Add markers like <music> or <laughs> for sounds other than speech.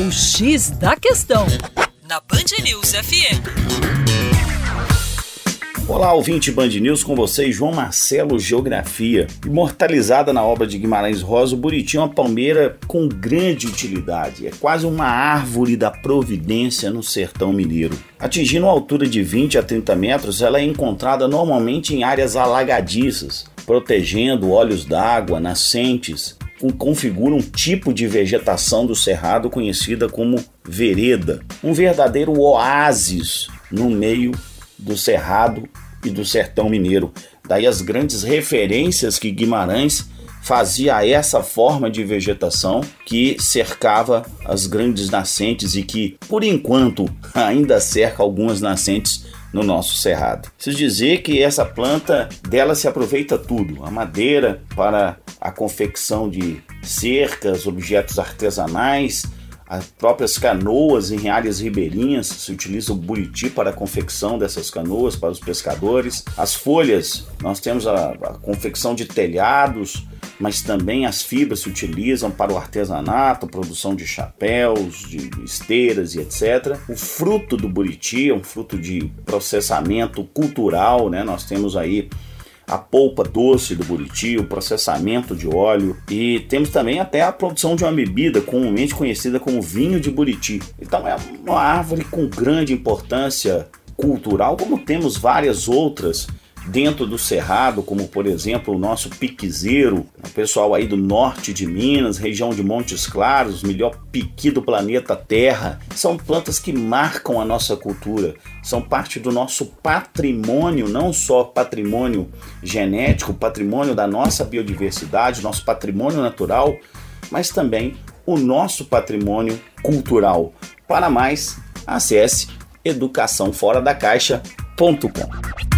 O X da Questão, na Band News FM. Olá, ouvinte Band News, com vocês, João Marcelo Geografia. Imortalizada na obra de Guimarães Rosa, o Buriti é uma palmeira com grande utilidade. É quase uma árvore da providência no sertão mineiro. Atingindo uma altura de 20 a 30 metros, ela é encontrada normalmente em áreas alagadiças, protegendo olhos d'água, nascentes, configura um tipo de vegetação do cerrado conhecida como vereda, um verdadeiro oásis no meio do cerrado e do sertão mineiro. Daí as grandes referências que Guimarães fazia a essa forma de vegetação que cercava as grandes nascentes e que, por enquanto, <laughs> ainda cerca algumas nascentes no nosso cerrado. Preciso dizer que essa planta dela se aproveita tudo: a madeira para a confecção de cercas, objetos artesanais, as próprias canoas em áreas ribeirinhas, se utiliza o buriti para a confecção dessas canoas para os pescadores. As folhas, nós temos a, a confecção de telhados, mas também as fibras se utilizam para o artesanato, produção de chapéus, de esteiras e etc. O fruto do buriti é um fruto de processamento cultural, né? Nós temos aí a polpa doce do buriti, o processamento de óleo e temos também até a produção de uma bebida comumente conhecida como vinho de buriti. Então é uma árvore com grande importância cultural, como temos várias outras dentro do Cerrado, como por exemplo o nosso piquezeiro, o pessoal aí do norte de Minas, região de Montes Claros, melhor piqui do planeta Terra. São plantas que marcam a nossa cultura, são parte do nosso patrimônio, não só patrimônio genético, patrimônio da nossa biodiversidade, nosso patrimônio natural, mas também o nosso patrimônio cultural. Para mais, acesse educaçãoforadacaixa.com.